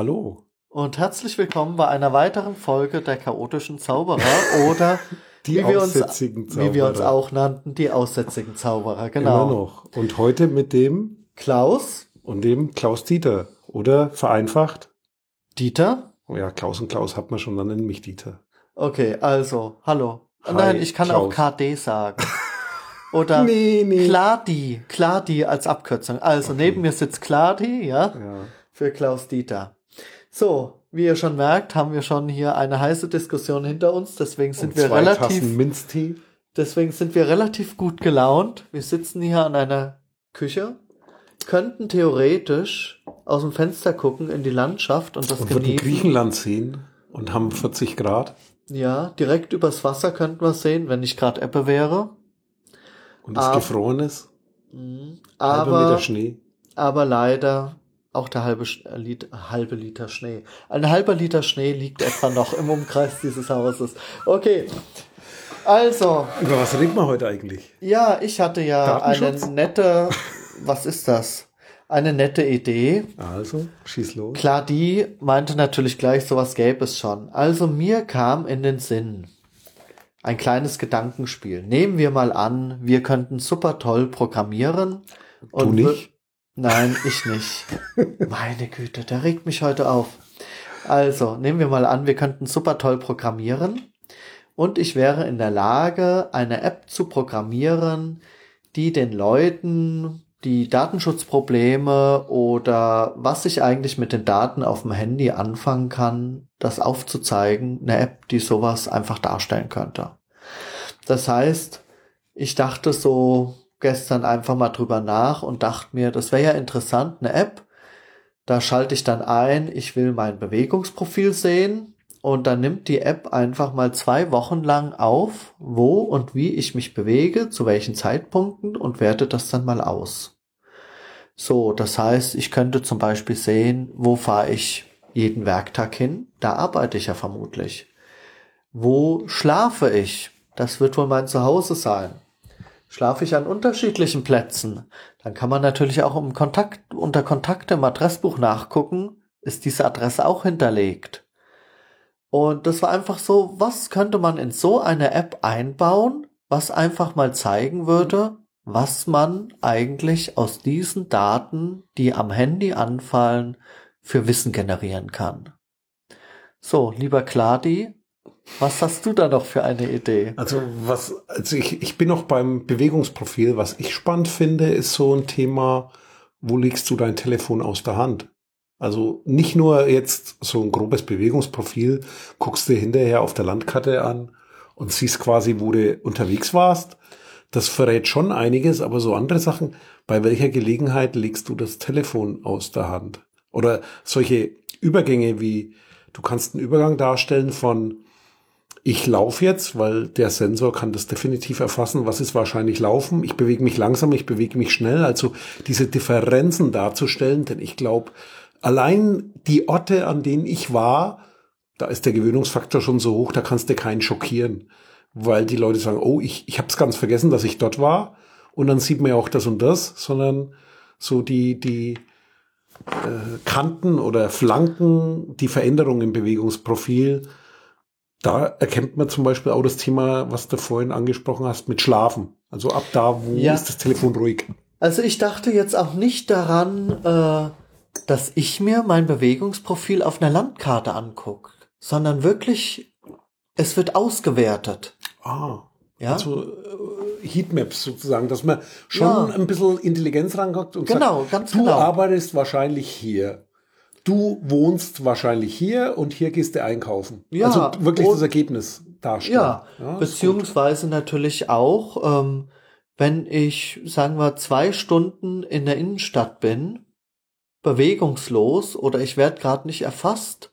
Hallo. Und herzlich willkommen bei einer weiteren Folge der chaotischen Zauberer oder Die wie, wir uns, aussätzigen wie wir uns Zauberer. auch nannten, die aussätzigen Zauberer. Genau. Immer noch. Und heute mit dem Klaus, und dem Klaus Dieter. Oder vereinfacht. Dieter. Oh ja, Klaus und Klaus hat man schon, dann nennen mich Dieter. Okay, also, hallo. Hi, Nein, ich kann Klaus. auch KD sagen. Oder Nee, nee. Kladi, Kladi als Abkürzung. Also neben mir sitzt Kladi, ja, Ja. für Klaus Dieter. So, wie ihr schon merkt, haben wir schon hier eine heiße Diskussion hinter uns. Deswegen sind Und wir relativ, Minztee. deswegen sind wir relativ gut gelaunt. Wir sitzen hier an einer Küche, könnten theoretisch aus dem Fenster gucken in die Landschaft und das Und würden genießen. Griechenland sehen und haben 40 Grad. Ja, direkt übers Wasser könnten wir sehen, wenn nicht gerade Ebbe wäre. Und es gefroren ist. Aber, Schnee. aber leider auch der halbe, äh, Lit halbe Liter Schnee. Ein halber Liter Schnee liegt etwa noch im Umkreis dieses Hauses. Okay. Also, Über was reden wir heute eigentlich? ja, ich hatte ja eine nette, was ist das? Eine nette Idee. Also, schieß los. Klar, die meinte natürlich gleich, sowas gäbe es schon. Also mir kam in den Sinn ein kleines Gedankenspiel. Nehmen wir mal an, wir könnten super toll programmieren. Du nicht? Nein, ich nicht. Meine Güte, der regt mich heute auf. Also, nehmen wir mal an, wir könnten super toll programmieren und ich wäre in der Lage, eine App zu programmieren, die den Leuten die Datenschutzprobleme oder was ich eigentlich mit den Daten auf dem Handy anfangen kann, das aufzuzeigen, eine App, die sowas einfach darstellen könnte. Das heißt, ich dachte so gestern einfach mal drüber nach und dachte mir, das wäre ja interessant, eine App, da schalte ich dann ein, ich will mein Bewegungsprofil sehen und dann nimmt die App einfach mal zwei Wochen lang auf, wo und wie ich mich bewege, zu welchen Zeitpunkten und wertet das dann mal aus. So, das heißt, ich könnte zum Beispiel sehen, wo fahre ich jeden Werktag hin? Da arbeite ich ja vermutlich. Wo schlafe ich? Das wird wohl mein Zuhause sein. Schlafe ich an unterschiedlichen Plätzen? Dann kann man natürlich auch im Kontakt, unter Kontakte im Adressbuch nachgucken, ist diese Adresse auch hinterlegt. Und das war einfach so, was könnte man in so eine App einbauen, was einfach mal zeigen würde, was man eigentlich aus diesen Daten, die am Handy anfallen, für Wissen generieren kann. So, lieber Kladi, was hast du da noch für eine Idee? Also was, also ich, ich bin noch beim Bewegungsprofil. Was ich spannend finde, ist so ein Thema, wo legst du dein Telefon aus der Hand? Also nicht nur jetzt so ein grobes Bewegungsprofil, guckst du hinterher auf der Landkarte an und siehst quasi, wo du unterwegs warst. Das verrät schon einiges, aber so andere Sachen, bei welcher Gelegenheit legst du das Telefon aus der Hand? Oder solche Übergänge wie, du kannst einen Übergang darstellen von, ich laufe jetzt, weil der Sensor kann das definitiv erfassen, was ist wahrscheinlich laufen. Ich bewege mich langsam, ich bewege mich schnell. Also diese Differenzen darzustellen, denn ich glaube, allein die Orte, an denen ich war, da ist der Gewöhnungsfaktor schon so hoch, da kannst du keinen schockieren. Weil die Leute sagen, oh, ich, ich habe es ganz vergessen, dass ich dort war. Und dann sieht man ja auch das und das, sondern so die, die äh, Kanten oder Flanken, die Veränderung im Bewegungsprofil, da erkennt man zum Beispiel auch das Thema, was du vorhin angesprochen hast, mit Schlafen. Also ab da, wo Ja. ist das Telefon ruhig? Also ich dachte jetzt auch nicht daran, äh, dass ich mir mein Bewegungsprofil auf einer Landkarte angucke, sondern wirklich, es wird ausgewertet. Ah, Ja, also äh, Heatmaps sozusagen, dass man schon Ja. ein bisschen Intelligenz rankommt und Genau, sagt, ganz du genau. arbeitest wahrscheinlich hier. Du wohnst wahrscheinlich hier und hier gehst du einkaufen. Ja, also wirklich das Ergebnis darstellen. ja, gut. beziehungsweise natürlich auch, ähm, wenn ich, sagen wir, zwei Stunden in der Innenstadt bin, bewegungslos oder ich werde gerade nicht erfasst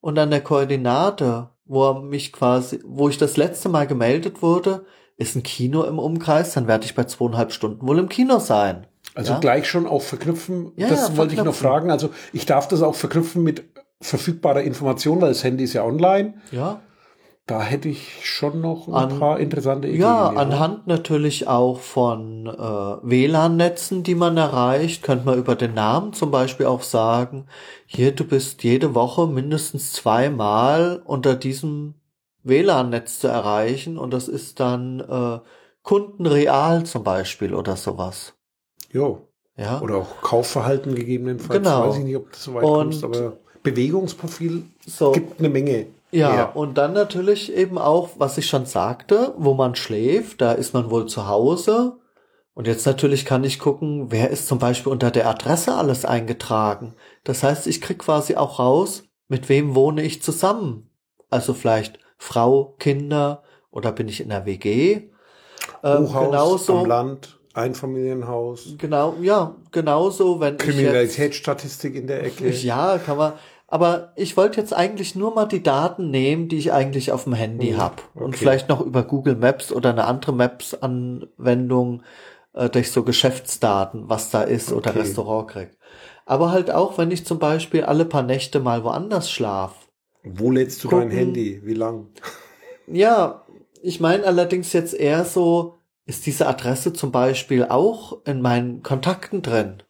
und an der Koordinate, wo mich quasi, wo ich das letzte Mal gemeldet wurde, ist ein Kino im Umkreis, dann werde ich bei zweieinhalb Stunden wohl im Kino sein. Also Ja? gleich schon auch verknüpfen. Ja, das ja, wollte ich noch verknüpfen. fragen. Also ich darf das auch verknüpfen mit verfügbarer Information, weil das Handy ist ja online. Ja, Da hätte ich schon noch ein An- paar interessante Ideen. Ja, anhand natürlich auch von äh, WLAN-Netzen, die man erreicht, könnte man über den Namen zum Beispiel auch sagen, hier, du bist jede Woche mindestens zweimal unter diesem WLAN-Netz zu erreichen und das ist dann äh, Kundenreal zum Beispiel oder sowas. Jo. Ja. Oder auch Kaufverhalten gegebenenfalls. Genau. Weiß ich nicht, ob du so weit Und- kommst, aber Bewegungsprofil so. gibt eine Menge. Ja, her. und dann natürlich eben auch, was ich schon sagte, wo man schläft, da ist man wohl zu Hause. Und jetzt natürlich kann ich gucken, wer ist zum Beispiel unter der Adresse alles eingetragen. Das heißt, ich krieg quasi auch raus, mit wem wohne ich zusammen. Also vielleicht Frau, Kinder oder bin ich in der WG. Ähm, Hochhaus genauso, am Land, Einfamilienhaus, genau, ja, genauso, wenn Kriminalitätsstatistik in der Ecke. Ja, kann man. Aber ich wollte jetzt eigentlich nur mal die Daten nehmen, die ich eigentlich auf dem Handy Hm, hab Und okay. vielleicht noch über Google Maps oder eine andere Maps-Anwendung äh, durch so Geschäftsdaten, was da ist oder Okay. Restaurant krieg. Aber halt auch, wenn ich zum Beispiel alle paar Nächte mal woanders schlaf. Wo lädst du Gucken. dein Handy? Wie lang? Ja, ich meine allerdings jetzt eher so, ist diese Adresse zum Beispiel auch in meinen Kontakten drin?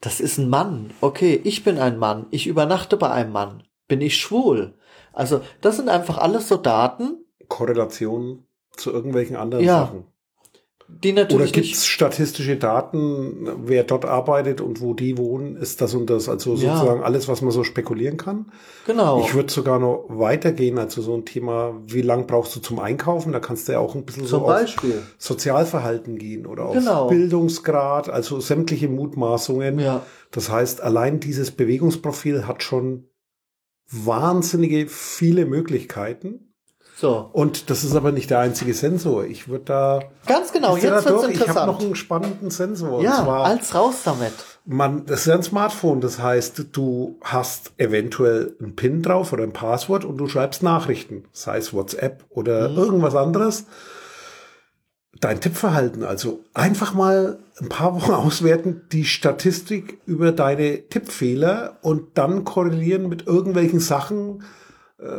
Das ist ein Mann. Okay, ich bin ein Mann. Ich übernachte bei einem Mann. Bin ich schwul? Also, das sind einfach alles so Daten, Korrelation zu irgendwelchen anderen Ja, Sachen. Die Oder natürlich gibt es statistische Daten, wer dort arbeitet und wo die wohnen? Ist das und das? Also Ja. sozusagen alles, was man so spekulieren kann. Genau. Ich würde sogar noch weitergehen, also so ein Thema, wie lang brauchst du zum Einkaufen? Da kannst du ja auch ein bisschen Zum so auf Beispiel. Sozialverhalten gehen oder auf Genau. Bildungsgrad, also sämtliche Mutmaßungen. Ja. Das heißt, allein dieses Bewegungsprofil hat schon wahnsinnige viele Möglichkeiten. So. Und das ist aber nicht der einzige Sensor. Ich würde da. Ganz genau, jetzt wird's durch, Ich habe interessant. noch einen spannenden Sensor. und ja, zwar, als raus damit. man, das ist ja ein Smartphone. Das heißt, du hast eventuell einen PIN drauf oder ein Passwort und du schreibst Nachrichten, sei es WhatsApp oder Mhm. irgendwas anderes. Dein Tippverhalten, also einfach mal ein paar Wochen auswerten, die Statistik über deine Tippfehler und dann korrelieren mit irgendwelchen Sachen,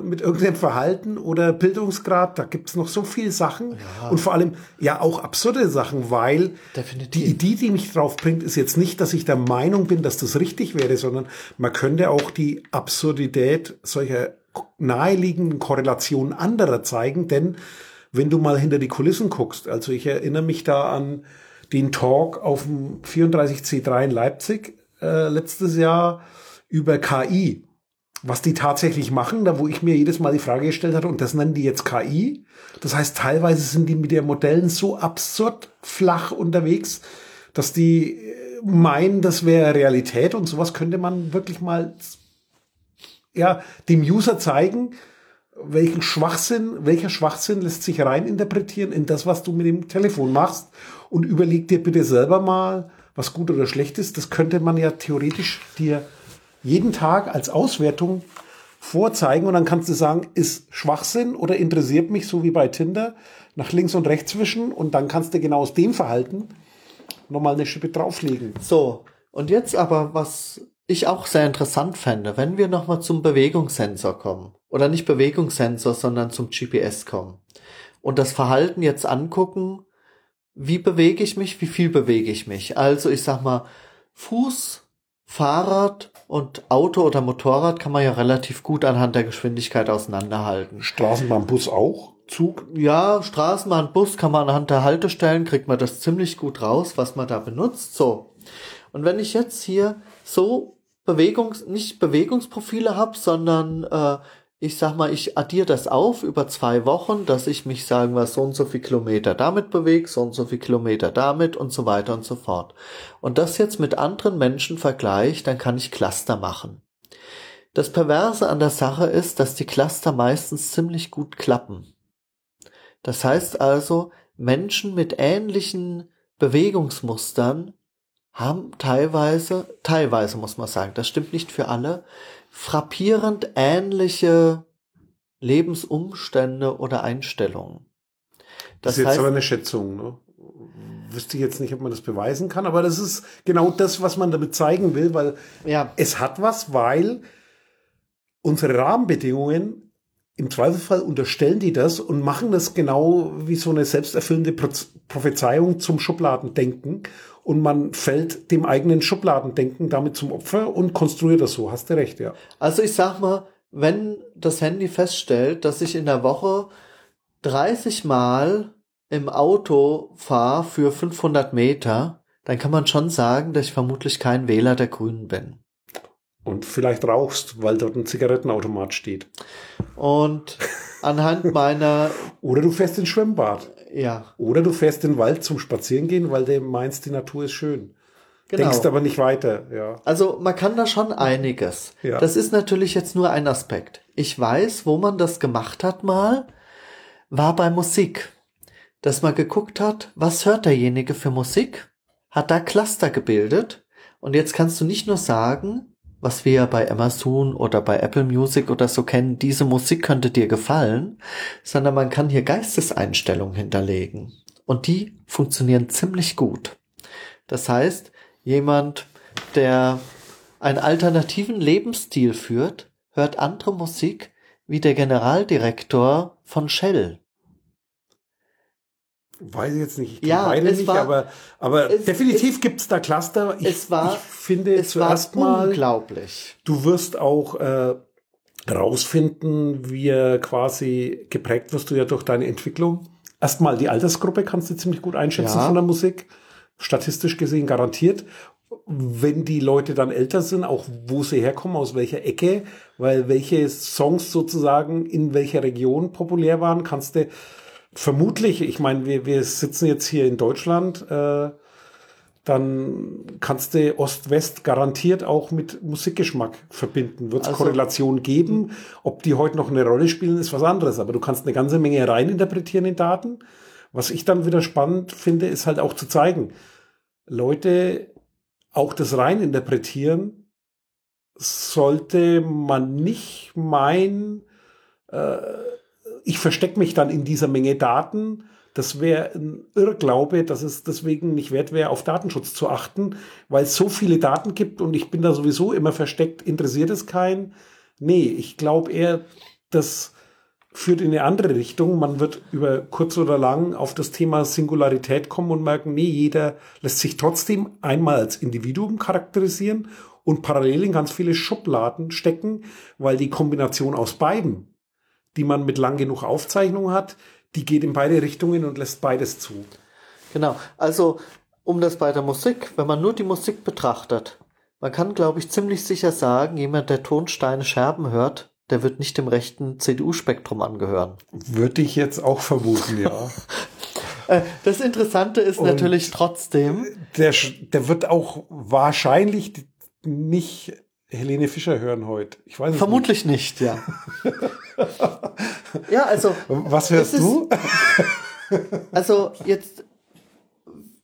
mit irgendeinem Verhalten oder Bildungsgrad. Da gibt's noch so viele Sachen und vor allem ja auch absurde Sachen, weil Definitiv. die Idee, die mich drauf bringt, ist jetzt nicht, dass ich der Meinung bin, dass das richtig wäre, sondern man könnte auch die Absurdität solcher naheliegenden Korrelationen anderer zeigen, denn wenn du mal hinter die Kulissen guckst, also ich erinnere mich da an den Talk auf dem 34C3 in Leipzig äh, letztes Jahr über KI, was die tatsächlich machen, da wo ich mir jedes Mal die Frage gestellt hatte, und das nennen die jetzt KI. Das heißt, teilweise sind die mit den Modellen so absurd flach unterwegs, dass die äh, meinen, das wäre Realität und sowas könnte man wirklich mal ja, dem User zeigen, welchen Schwachsinn, welcher Schwachsinn lässt sich reininterpretieren in das, was du mit dem Telefon machst und überleg dir bitte selber mal, was gut oder schlecht ist. Das könnte man ja theoretisch dir jeden Tag als Auswertung vorzeigen und dann kannst du sagen, ist Schwachsinn oder interessiert mich, so wie bei Tinder, nach links und rechts wischen und dann kannst du genau aus dem Verhalten nochmal eine Schippe drauflegen. So, und jetzt aber, was ich auch sehr interessant fände, wenn wir nochmal zum Bewegungssensor kommen. Oder nicht Bewegungssensor, sondern zum GPS kommen. Und das Verhalten jetzt angucken, wie bewege ich mich, wie viel bewege ich mich. Also ich sag mal, Fuß, Fahrrad und Auto oder Motorrad kann man ja relativ gut anhand der Geschwindigkeit auseinanderhalten. Straßenbahn, Bus auch, Zug. Ja, Straßenbahn, Bus kann man anhand der Haltestellen, kriegt man das ziemlich gut raus, was man da benutzt. So. Und wenn ich jetzt hier so Bewegungs-, nicht Bewegungsprofile habe, sondern äh, ich sag mal, ich addiere das auf über zwei Wochen, dass ich mich, sagen wir, so und so viel Kilometer damit bewege, so und so viel Kilometer damit und so weiter und so fort. Und das jetzt mit anderen Menschen vergleiche, dann kann ich Cluster machen. Das Perverse an der Sache ist, dass die Cluster meistens ziemlich gut klappen. Das heißt also, Menschen mit ähnlichen Bewegungsmustern haben teilweise, teilweise muss man sagen, das stimmt nicht für alle, frappierend ähnliche Lebensumstände oder Einstellungen. Das, Das ist jetzt heißt, aber eine Schätzung. Ne? Wüsste ich jetzt nicht, ob man das beweisen kann, aber das ist genau das, was man damit zeigen will, weil ja, es hat was, weil unsere Rahmenbedingungen im Zweifelsfall unterstellen die das und machen das genau wie so eine selbsterfüllende Pro Prophezeiung zum Schubladendenken und man fällt dem eigenen Schubladendenken damit zum Opfer und konstruiert das so. Hast du recht, ja. Also ich sag mal, wenn das Handy feststellt, dass ich in der Woche 30 Mal im Auto fahre für 500 Meter, dann kann man schon sagen, dass ich vermutlich kein Wähler der Grünen bin. Und vielleicht rauchst, weil dort ein Zigarettenautomat steht. Und anhand meiner. Oder du fährst ins Schwimmbad. Ja. Oder du fährst in den Wald zum Spazierengehen, weil du meinst, die Natur ist schön. Genau. Denkst aber nicht weiter, ja. Also man kann da schon einiges. Ja. Das ist natürlich jetzt nur ein Aspekt. Ich weiß, wo man das gemacht hat mal, war bei Musik. Dass man geguckt hat, was hört derjenige für Musik, hat da Cluster gebildet. Und jetzt kannst du nicht nur sagen, was wir bei Amazon oder bei Apple Music oder so kennen, diese Musik könnte dir gefallen, sondern man kann hier Geisteseinstellungen hinterlegen. Und die funktionieren ziemlich gut. Das heißt, jemand, der einen alternativen Lebensstil führt, hört andere Musik wie der Generaldirektor von Shell. Weiß ich jetzt nicht, ich ja, beide nicht, war, aber, aber es, definitiv gibt es da Cluster. Ich, es war, ich finde es zuerst mal, unglaublich. Du wirst auch äh, rausfinden, wie quasi geprägt wirst du ja durch deine Entwicklung. Erstmal die Altersgruppe kannst du ziemlich gut einschätzen ja. von der Musik. Statistisch gesehen garantiert. Wenn die Leute dann älter sind, auch wo sie herkommen, aus welcher Ecke, weil welche Songs sozusagen in welcher Region populär waren, kannst du vermutlich, ich meine, wir, wir sitzen jetzt hier in Deutschland, äh, dann kannst du Ost-West garantiert auch mit Musikgeschmack verbinden. Wird es also, Korrelationen geben? Ob die heute noch eine Rolle spielen, ist was anderes. Aber du kannst eine ganze Menge reininterpretieren in Daten. Was ich dann wieder spannend finde, ist halt auch zu zeigen, Leute, auch das reininterpretieren, sollte man nicht meinen, äh, ich verstecke mich dann in dieser Menge Daten. Das wäre ein Irrglaube, dass es deswegen nicht wert wäre, auf Datenschutz zu achten, weil es so viele Daten gibt und ich bin da sowieso immer versteckt. Interessiert es keinen? Nee, ich glaube eher, das führt in eine andere Richtung. Man wird über kurz oder lang auf das Thema Singularität kommen und merken, nee, jeder lässt sich trotzdem einmal als Individuum charakterisieren und parallel in ganz viele Schubladen stecken, weil die Kombination aus beiden die man mit lang genug Aufzeichnung hat, die geht in beide Richtungen und lässt beides zu. Genau. Also, um das bei der Musik, wenn man nur die Musik betrachtet, man kann, glaube ich, ziemlich sicher sagen, jemand, der Tonsteine Scherben hört, der wird nicht dem rechten CDU-Spektrum angehören. Würde ich jetzt auch vermuten, ja. Äh, das Interessante ist Und natürlich trotzdem. Der, der wird auch wahrscheinlich nicht Helene Fischer hören heute. Ich weiß Vermutlich nicht, nicht ja. ja, also. Was hörst du? also jetzt,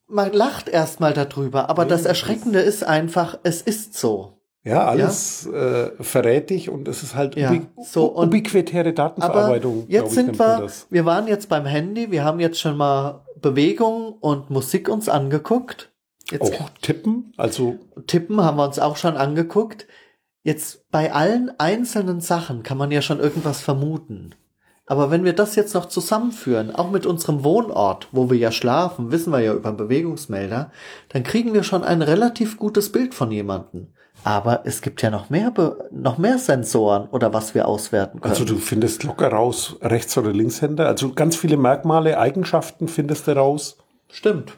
man lacht erstmal darüber, aber das Erschreckende ist einfach, es ist so. Ja, alles ja? Äh, verrät dich und es ist halt ja, ubi so, ubiquitäre Datenverarbeitung. Aber jetzt sind wir, wir waren jetzt beim Handy, wir haben jetzt schon mal Bewegung und Musik uns angeguckt. Jetzt auch tippen, also. Tippen haben wir uns auch schon angeguckt. Jetzt bei allen einzelnen Sachen kann man ja schon irgendwas vermuten. Aber wenn wir das jetzt noch zusammenführen, auch mit unserem Wohnort, wo wir ja schlafen, wissen wir ja über Bewegungsmelder, dann kriegen wir schon ein relativ gutes Bild von jemandem. Aber es gibt ja noch mehr, noch mehr Sensoren oder was wir auswerten können. Also du findest locker raus, Rechts- oder Linkshänder. Also ganz viele Merkmale, Eigenschaften findest du raus. Stimmt.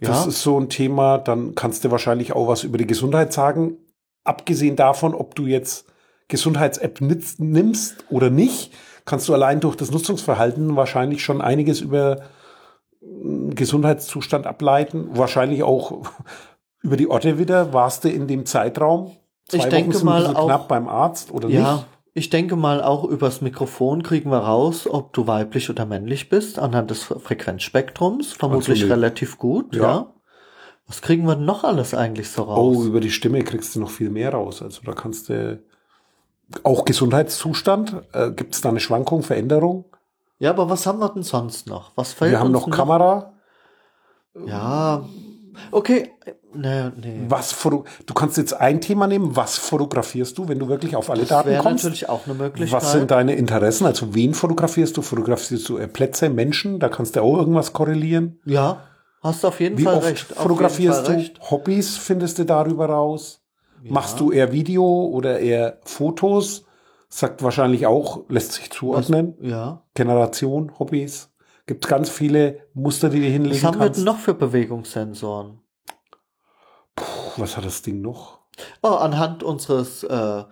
Das ja. ist so ein Thema. Dann kannst du wahrscheinlich auch was über die Gesundheit sagen abgesehen davon, ob du jetzt Gesundheits-App nimmst oder nicht, kannst du allein durch das Nutzungsverhalten wahrscheinlich schon einiges über Gesundheitszustand ableiten. Wahrscheinlich auch über die Orte wieder. Warst du in dem Zeitraum? Zwei ich Wochen denke mal so auch, knapp beim Arzt oder ja, nicht? Ich denke mal, auch übers Mikrofon kriegen wir raus, ob du weiblich oder männlich bist, anhand des Frequenzspektrums. Vermutlich also relativ gut, ja. ja. Was kriegen wir noch alles eigentlich so raus? Oh, über die Stimme kriegst du noch viel mehr raus. Also da kannst du auch Gesundheitszustand. Äh, Gibt es da eine Schwankung, Veränderung? Ja, aber was haben wir denn sonst noch? Was fällt Wir haben noch Kamera. Ja. Okay, nee, nee. Was du kannst jetzt ein Thema nehmen, was fotografierst du, wenn du wirklich auf alle Das Daten wäre kommst? natürlich auch eine Möglichkeit. Was sind deine Interessen? Also wen fotografierst du? Fotografierst du Plätze, Menschen? Da kannst du auch irgendwas korrelieren. ja, hast du auf jeden Wie Fall oft recht. fotografierst Fall du? recht. Hobbys findest du darüber raus? Machst du eher Video oder eher Fotos? Sagt wahrscheinlich auch, lässt sich zuordnen. Ja. Generation, Hobbys. Gibt ganz viele Muster, die du hinlegen Was haben wir kannst. denn noch für Bewegungssensoren? Puh, was hat das Ding noch? Oh, anhand unseres äh,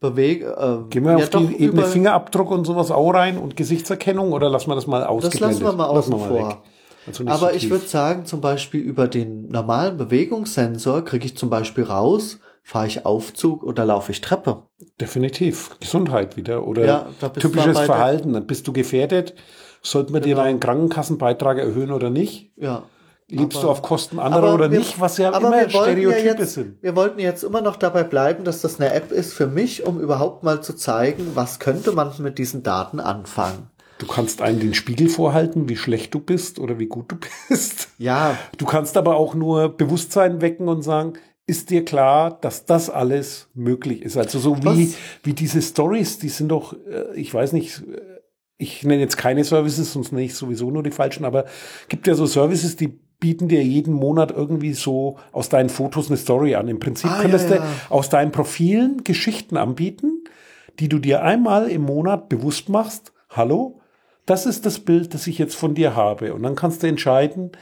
Beweg... Äh, Gehen wir ja auf die Ebene Fingerabdruck und sowas auch rein und Gesichtserkennung oder lassen wir das mal ausgeblendet? lassen wir mal außen vor. weg. Also Aber so ich würde sagen, zum Beispiel über den normalen Bewegungssensor kriege ich zum Beispiel raus, fahre ich Aufzug oder laufe ich Treppe. Definitiv. Gesundheit wieder oder Ja, typisches der- Verhalten. Dann bist du gefährdet. Sollten wir dir Genau. deinen Krankenkassenbeitrag erhöhen oder nicht? Ja. Lebst Aber- du auf Kosten anderer oder wir- nicht? Was ja aber immer wollten ja Stereotype jetzt, sind. Wir wollten jetzt immer noch dabei bleiben, dass das eine App ist für mich, um überhaupt mal zu zeigen, was könnte man mit diesen Daten anfangen. Du kannst einen den Spiegel vorhalten, wie schlecht du bist oder wie gut du bist. Ja, Du kannst aber auch nur Bewusstsein wecken und sagen, ist dir klar, dass das alles möglich ist? Also so wie, Was? wie diese Stories, die sind doch, äh, ich weiß nicht, äh, ich nenne jetzt keine Services, sonst nenne ich sowieso nur die falschen, aber gibt ja so Services, die bieten dir jeden Monat irgendwie so aus deinen Fotos eine Story an. Im Prinzip Ah, könntest ja, du ja. aus deinen Profilen Geschichten anbieten, die du dir einmal im Monat bewusst machst. Hallo, das ist das Bild, das ich jetzt von dir habe. Und dann kannst du entscheiden,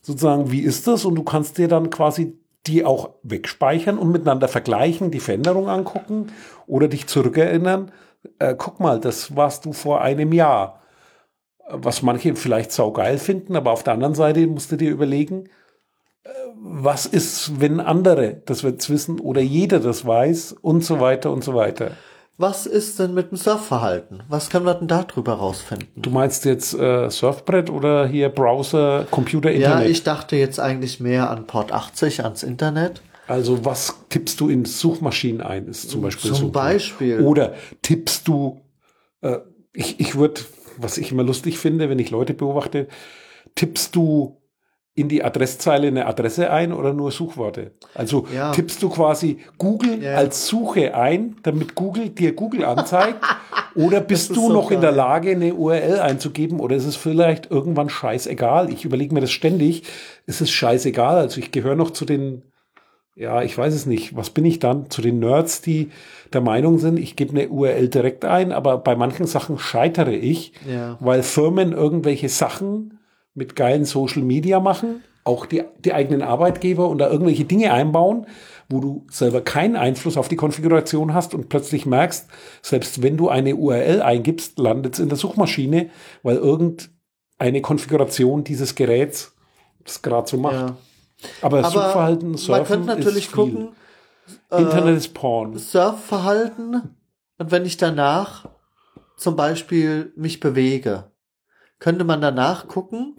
sozusagen, wie ist das? Und du kannst dir dann quasi die auch wegspeichern und miteinander vergleichen, die Veränderung angucken oder dich zurückerinnern. Äh, guck mal, das warst du vor einem Jahr. Was manche vielleicht saugeil finden, aber auf der anderen Seite musst du dir überlegen, äh, was ist, wenn andere das jetzt wissen oder jeder das weiß und so weiter und so weiter. Was ist denn mit dem Surfverhalten? Was können wir denn da drüber rausfinden? Du meinst jetzt äh, Surfbrett oder hier Browser, Computer, Internet? Ja, ich dachte jetzt eigentlich mehr an Port 80, ans Internet. Also was tippst du in Suchmaschinen ein, ist zum Beispiel Zum so. Beispiel. Oder tippst du, äh, ich, ich würde, was ich immer lustig finde, wenn ich Leute beobachte, tippst du in die Adresszeile eine Adresse ein oder nur Suchworte? Also Ja. tippst du quasi Google Ja. als Suche ein, damit Google dir Google anzeigt? oder bist ist du so noch in der geil. Lage, eine URL einzugeben? Oder ist es vielleicht irgendwann scheißegal? Ich überlege mir das ständig. Ist es scheißegal? Also ich gehöre noch zu den ja, ich weiß es nicht. Was bin ich dann? Zu den Nerds, die der Meinung sind, ich gebe eine URL direkt ein, aber bei manchen Sachen scheitere ich, Ja. weil Firmen irgendwelche Sachen mit geilen Social Media machen, auch die, die eigenen Arbeitgeber und da irgendwelche Dinge einbauen, wo du selber keinen Einfluss auf die Konfiguration hast und plötzlich merkst, selbst wenn du eine URL eingibst, landet es in der Suchmaschine, weil irgendeine Konfiguration dieses Geräts das gerade so macht. Ja. Aber, Aber Suchverhalten, Surfen man könnte natürlich ist viel. gucken, äh, Internet ist Porn. Surfverhalten und wenn ich danach zum Beispiel mich bewege, könnte man danach gucken.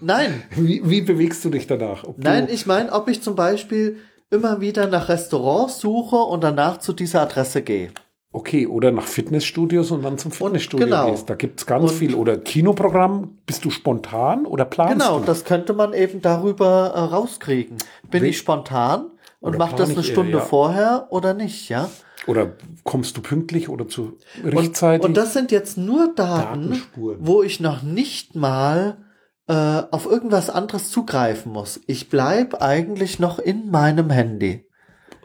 Nein, Wie, wie bewegst du dich danach? Ob nein, ich meine, ob ich zum Beispiel immer wieder nach Restaurants suche und danach zu dieser Adresse gehe. okay, oder nach Fitnessstudios und dann zum Fitnessstudio genau. gehst. Da gibt's ganz Und- viel. Oder Kinoprogramm, bist du spontan oder planst Genau, du? das könnte man eben darüber äh, rauskriegen. Bin Wie- ich spontan und mache das eine ich eher, Stunde ja. vorher oder nicht, ja? Oder kommst du pünktlich oder zu Und, rechtzeitig? und das sind jetzt nur Daten, wo ich noch nicht mal äh, auf irgendwas anderes zugreifen muss. Ich bleib eigentlich noch in meinem Handy.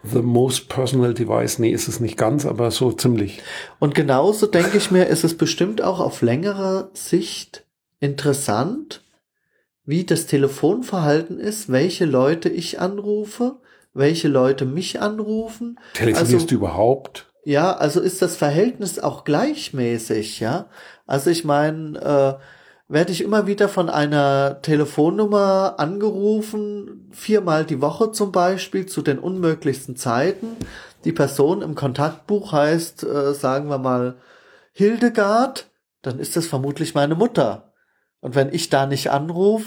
The most personal device. Nee, ist es nicht ganz, aber so ziemlich. Und genauso denke ich mir, ist es bestimmt auch auf längere Sicht interessant, wie das Telefonverhalten ist, welche Leute ich anrufe, welche Leute mich anrufen. Telefonierst Also- du überhaupt? Ja, also ist das Verhältnis auch gleichmäßig, ja? Also ich meine, äh, werde ich immer wieder von einer Telefonnummer angerufen, viermal die Woche zum Beispiel, zu den unmöglichsten Zeiten. Die Person im Kontaktbuch heißt, äh, sagen wir mal, Hildegard, dann ist das vermutlich meine Mutter. Und wenn ich da nicht anrufe,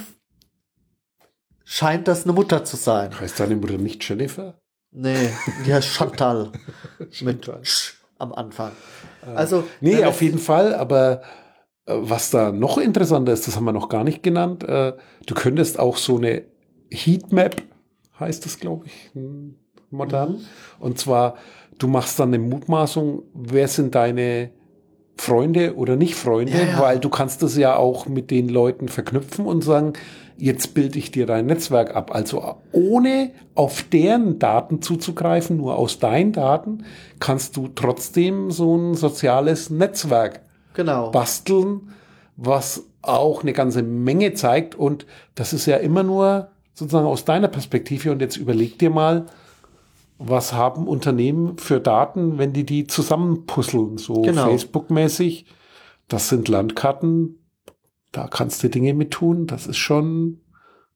scheint das eine Mutter zu sein. Heißt deine Mutter nicht Jennifer? Nee, die heißt Chantal mit. Sch am Anfang. Also, Nee, auf jeden Fall, aber äh, was da noch interessanter ist, das haben wir noch gar nicht genannt, äh, du könntest auch so eine Heatmap heißt es, glaube ich, hm, modern. Mhm. Und zwar, du machst dann eine Mutmaßung, wer sind deine Freunde oder nicht Freunde, ja, ja. weil du kannst das ja auch mit den Leuten verknüpfen und sagen, jetzt bilde ich dir dein Netzwerk ab. Also ohne auf deren Daten zuzugreifen, nur aus deinen Daten, kannst du trotzdem so ein soziales Netzwerk genau. basteln, was auch eine ganze Menge zeigt. Und das ist ja immer nur sozusagen aus deiner Perspektive. Und jetzt überleg dir mal, was haben Unternehmen für Daten, wenn die die zusammenpuzzeln, so genau. Facebook-mäßig. Das sind Landkarten, da kannst du Dinge mit tun, das ist schon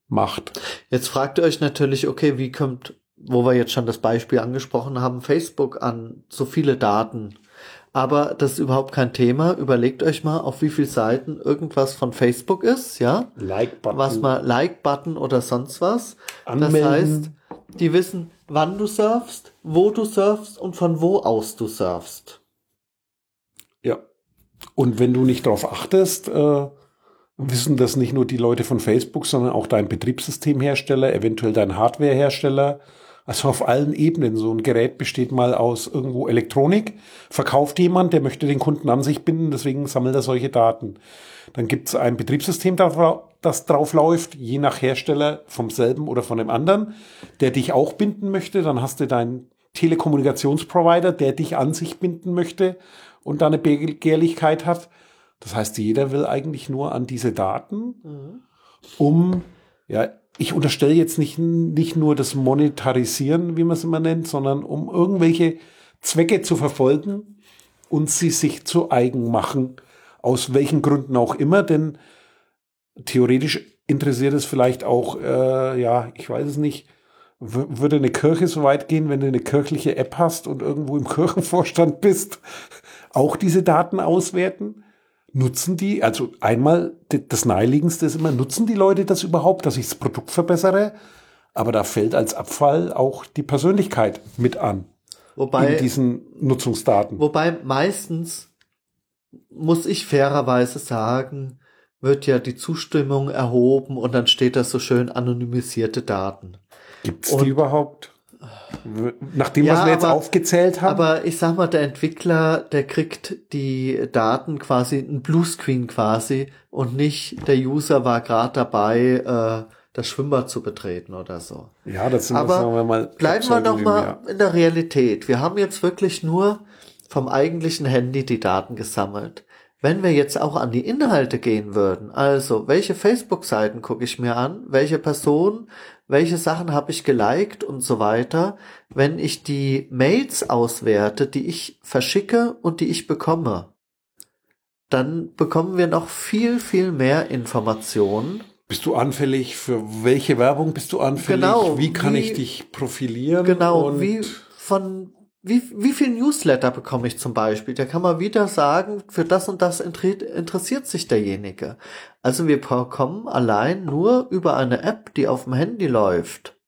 Macht. Jetzt fragt ihr euch natürlich, okay, wie kommt, wo wir jetzt schon das Beispiel angesprochen haben, Facebook an so viele Daten? Aber das ist überhaupt kein Thema. Überlegt euch mal, auf wie viel Seiten irgendwas von Facebook ist, ja? Like-Button. Was mal Like-Button oder sonst was. Anmelden. Das heißt, die wissen, wann du surfst, wo du surfst und von wo aus du surfst. Ja. Und wenn du nicht darauf achtest, äh, wissen das nicht nur die Leute von Facebook, sondern auch dein Betriebssystemhersteller, eventuell dein Hardwarehersteller. Also auf allen Ebenen. So ein Gerät besteht mal aus irgendwo Elektronik, verkauft jemand, der möchte den Kunden an sich binden, deswegen sammelt er solche Daten. Dann gibt es ein Betriebssystem, das drauf läuft, je nach Hersteller vom selben oder von dem anderen, der dich auch binden möchte. Dann hast du deinen Telekommunikationsprovider, der dich an sich binden möchte und da eine Begehrlichkeit hat. Das heißt, jeder will eigentlich nur an diese Daten, mhm. um, ja, ich unterstelle jetzt nicht, nicht nur das Monetarisieren, wie man es immer nennt, sondern um irgendwelche Zwecke zu verfolgen und sie sich zu eigen machen aus welchen Gründen auch immer, denn theoretisch interessiert es vielleicht auch, äh, ja, ich weiß es nicht, würde eine Kirche so weit gehen, wenn du eine kirchliche App hast und irgendwo im Kirchenvorstand bist, auch diese Daten auswerten? Nutzen die, also einmal das Naheliegendste ist immer, nutzen die Leute das überhaupt, dass ich das Produkt verbessere? Aber da fällt als Abfall auch die Persönlichkeit mit an. Wobei, in diesen Nutzungsdaten. Wobei meistens muss ich fairerweise sagen, wird ja die Zustimmung erhoben und dann steht da so schön anonymisierte Daten. Gibt es die überhaupt? Nachdem ja, was wir jetzt aber, aufgezählt haben. Aber ich sag mal, der Entwickler, der kriegt die Daten quasi, ein Bluescreen quasi und nicht der User war gerade dabei, äh, das Schwimmbad zu betreten oder so. Ja, das sind aber sagen wir mal. Bleiben wir noch mal ja. in der Realität. Wir haben jetzt wirklich nur vom eigentlichen Handy die Daten gesammelt. Wenn wir jetzt auch an die Inhalte gehen würden, also welche Facebook-Seiten gucke ich mir an, welche Personen, welche Sachen habe ich geliked und so weiter, wenn ich die Mails auswerte, die ich verschicke und die ich bekomme, dann bekommen wir noch viel, viel mehr Informationen. Bist du anfällig? Für welche Werbung bist du anfällig? Genau. Wie kann wie, ich dich profilieren? Genau. wie von wie, wie viel Newsletter bekomme ich zum Beispiel? Da kann man wieder sagen, für das und das interessiert sich derjenige. Also wir bekommen allein nur über eine App, die auf dem Handy läuft,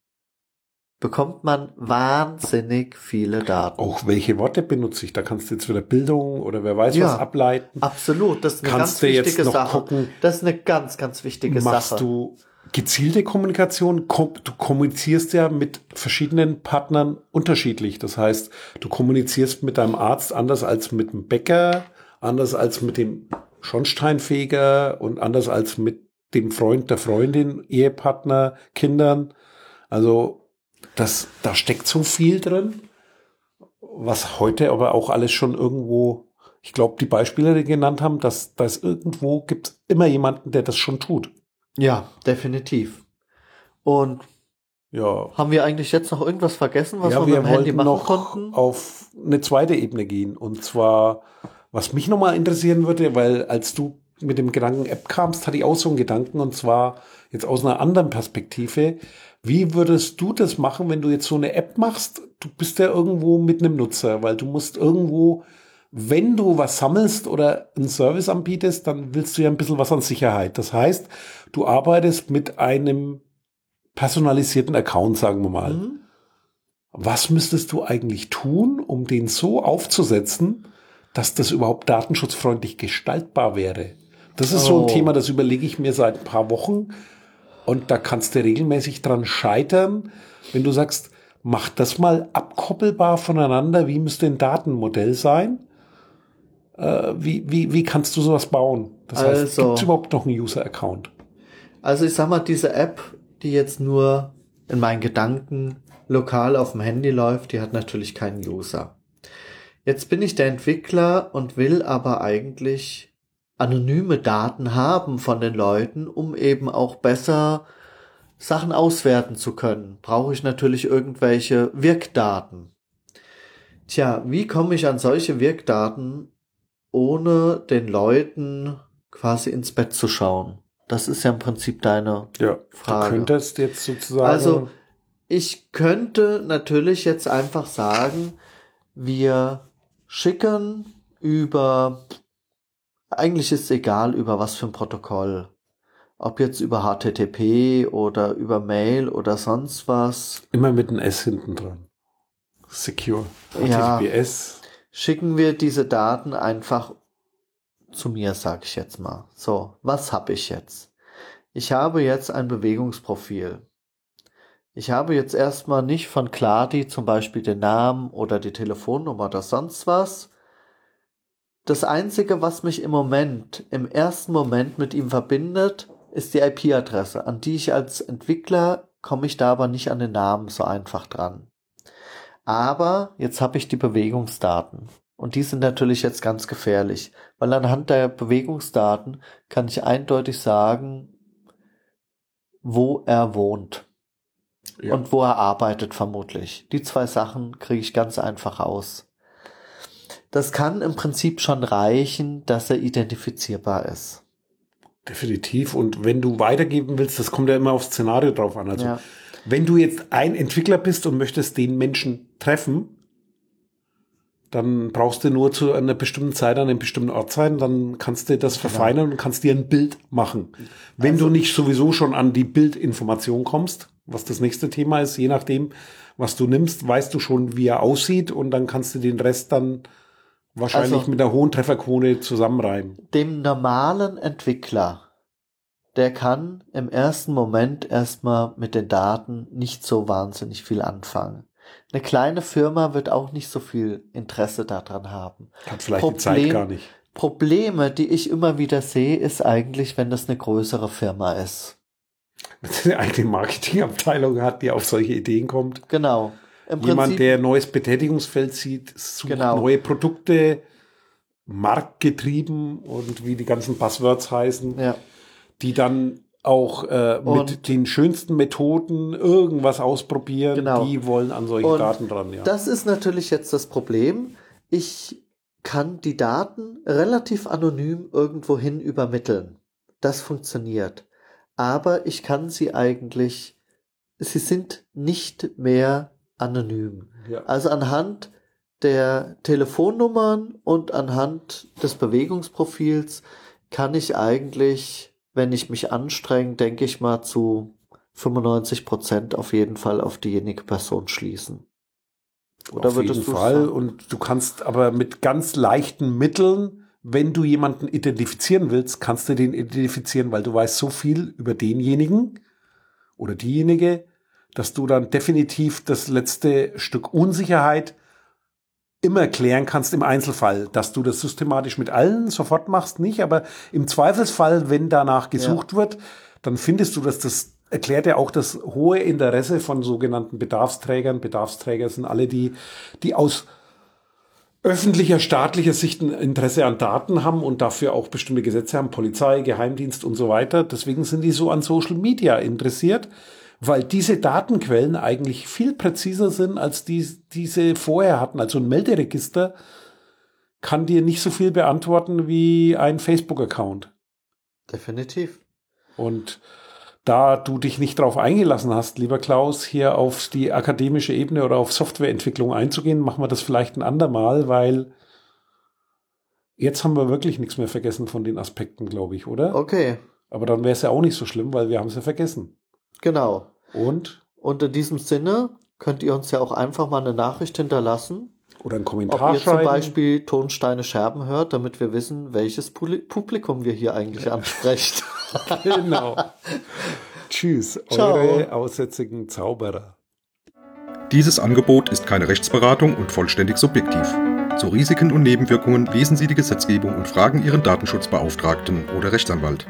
bekommt man wahnsinnig viele Daten. Auch welche Worte benutze ich? Da kannst du jetzt wieder Bildung oder wer weiß ja, was ableiten. Absolut, das ist eine kannst ganz wichtige Sache. Gucken, das ist eine ganz, ganz wichtige machst Sache. Du gezielte Kommunikation, du kommunizierst ja mit verschiedenen Partnern unterschiedlich. Das heißt, du kommunizierst mit deinem Arzt anders als mit dem Bäcker, anders als mit dem Schornsteinfeger und anders als mit dem Freund der Freundin, Ehepartner, Kindern. Also das, da steckt so viel drin, was heute aber auch alles schon irgendwo, ich glaube, die Beispiele, die genannt haben, dass, dass irgendwo gibt immer jemanden, der das schon tut. Ja, definitiv. Und ja. Haben wir eigentlich jetzt noch irgendwas vergessen, was ja, wir, wir mit dem Handy machen noch konnten? auf eine zweite Ebene gehen. Und zwar, was mich nochmal interessieren würde, weil als du mit dem Gedanken App kamst, hatte ich auch so einen Gedanken und zwar jetzt aus einer anderen Perspektive. Wie würdest du das machen, wenn du jetzt so eine App machst? Du bist ja irgendwo mit einem Nutzer, weil du musst irgendwo wenn du was sammelst oder einen Service anbietest, dann willst du ja ein bisschen was an Sicherheit. Das heißt, du arbeitest mit einem personalisierten Account, sagen wir mal. Mhm. Was müsstest du eigentlich tun, um den so aufzusetzen, dass das überhaupt datenschutzfreundlich gestaltbar wäre? Das ist oh. so ein oh. Thema, das überlege ich mir seit ein paar Wochen. Und da kannst du regelmäßig dran scheitern, wenn du sagst, mach das mal abkoppelbar voneinander. Wie müsste ein Datenmodell sein? Äh, wie, wie, wie kannst du sowas bauen? Das heißt, Also- gibt es überhaupt noch einen User-Account? Also ich sag mal, diese App, die jetzt nur in meinen Gedanken lokal auf dem Handy läuft, die hat natürlich keinen User. Jetzt bin ich der Entwickler und will aber eigentlich anonyme Daten haben von den Leuten, um eben auch besser Sachen auswerten zu können. Brauche ich natürlich irgendwelche Wirkdaten. Tja, wie komme ich an solche Wirkdaten, ohne den Leuten quasi ins Bett zu schauen? Das ist ja im Prinzip deine Ja, Frage. du könntest jetzt sozusagen. Also, ich könnte natürlich jetzt einfach sagen, wir schicken über, eigentlich ist es egal, über was für ein Protokoll. Ob jetzt über HTTP oder über Mail oder sonst was, immer mit einem S hinten dran. Secure. Ja. Schicken wir diese Daten einfach zu mir, sag ich jetzt mal. So, was habe ich jetzt? Ich habe jetzt ein Bewegungsprofil. Ich habe jetzt erstmal nicht von Cladi zum Beispiel den Namen oder die Telefonnummer oder sonst was. Das Einzige, was mich im Moment, im ersten Moment mit ihm verbindet, ist die IP-Adresse, an die ich als Entwickler komme ich da aber nicht an den Namen so einfach dran. Aber jetzt habe ich die Bewegungsdaten. Und die sind natürlich jetzt ganz gefährlich, weil anhand der Bewegungsdaten kann ich eindeutig sagen, wo er wohnt Ja. und wo er arbeitet vermutlich. Die zwei Sachen kriege ich ganz einfach aus. Das kann im Prinzip schon reichen, dass er identifizierbar ist. Definitiv. Und wenn du weitergeben willst, das kommt ja immer aufs Szenario drauf an. Also, Ja. Wenn du jetzt ein Entwickler bist und möchtest den Menschen treffen, dann brauchst du nur zu einer bestimmten Zeit an einem bestimmten Ort sein, dann kannst du das verfeinern und kannst dir ein Bild machen. Wenn du nicht sowieso schon an die Bildinformation kommst, was das nächste Thema ist, je nachdem, was du nimmst, weißt du schon, wie er aussieht und dann kannst du den Rest dann wahrscheinlich Also- mit einer hohen Trefferquote zusammenreiben. Dem normalen Entwickler, der kann im ersten Moment erstmal mit den Daten nicht so wahnsinnig viel anfangen. Eine kleine Firma wird auch nicht so viel Interesse daran haben. Hat vielleicht die Zeit Problem- gar nicht. Probleme, die ich immer wieder sehe, ist eigentlich, wenn das eine größere Firma ist. eine eigene Marketingabteilung hat, die auf solche Ideen kommt. Genau. Im Jemand, Prinzip, der ein neues Betätigungsfeld sieht, sucht Genau. neue Produkte, marktgetrieben und wie die ganzen Buzzwords heißen, ja, die dann auch äh, mit Und- den schönsten Methoden irgendwas ausprobieren. Genau. Die wollen an solche Und Daten dran. Ja. das ist natürlich jetzt das Problem. Ich kann die Daten relativ anonym irgendwohin übermitteln. Das funktioniert. Aber ich kann sie eigentlich, sie sind nicht mehr anonym. ja. Also anhand der Telefonnummern und anhand des Bewegungsprofils kann ich eigentlich, wenn ich mich anstrenge, denke ich mal zu 95 Prozent auf jeden Fall auf diejenige Person schließen. Oder Auf würdest jeden du Fall. sagen? Und du kannst aber mit ganz leichten Mitteln, wenn du jemanden identifizieren willst, kannst du den identifizieren, weil du weißt so viel über denjenigen oder diejenige, dass du dann definitiv das letzte Stück Unsicherheit immer klären kannst im Einzelfall, dass du das systematisch mit allen sofort machst, nicht, aber im Zweifelsfall, wenn danach gesucht wird, dann findest du, dass das erklärt ja auch das hohe Interesse von sogenannten Bedarfsträgern. Bedarfsträger sind alle die, die aus öffentlicher, staatlicher Sicht ein Interesse an Daten haben und dafür auch bestimmte Gesetze haben, Polizei, Geheimdienst und so weiter. Deswegen sind die so an Social Media interessiert, weil diese Datenquellen eigentlich viel präziser sind, als die diese vorher hatten. Also ein Melderegister kann dir nicht so viel beantworten wie ein Facebook-Account. Definitiv. Und da du dich nicht darauf eingelassen hast, lieber Klaus, hier auf die akademische Ebene oder auf Softwareentwicklung einzugehen, machen wir das vielleicht ein andermal, weil jetzt haben wir wirklich nichts mehr vergessen von den Aspekten, glaube ich, oder? Okay, Aber dann wäre es ja auch nicht so schlimm, weil wir haben es ja vergessen. genau. Und? Und in diesem Sinne könnt ihr uns ja auch einfach mal eine Nachricht hinterlassen, Oder ein ob Kommentar ihr zum schreiben. Beispiel Tonsteine Scherben hört, damit wir wissen, welches Publikum wir hier eigentlich ansprechen. Genau. Tschüss, Ciao. eure aussätzigen Zauberer. Dieses Angebot ist keine Rechtsberatung und vollständig subjektiv. Zu Risiken und Nebenwirkungen lesen Sie die Gesetzgebung und fragen Ihren Datenschutzbeauftragten oder Rechtsanwalt.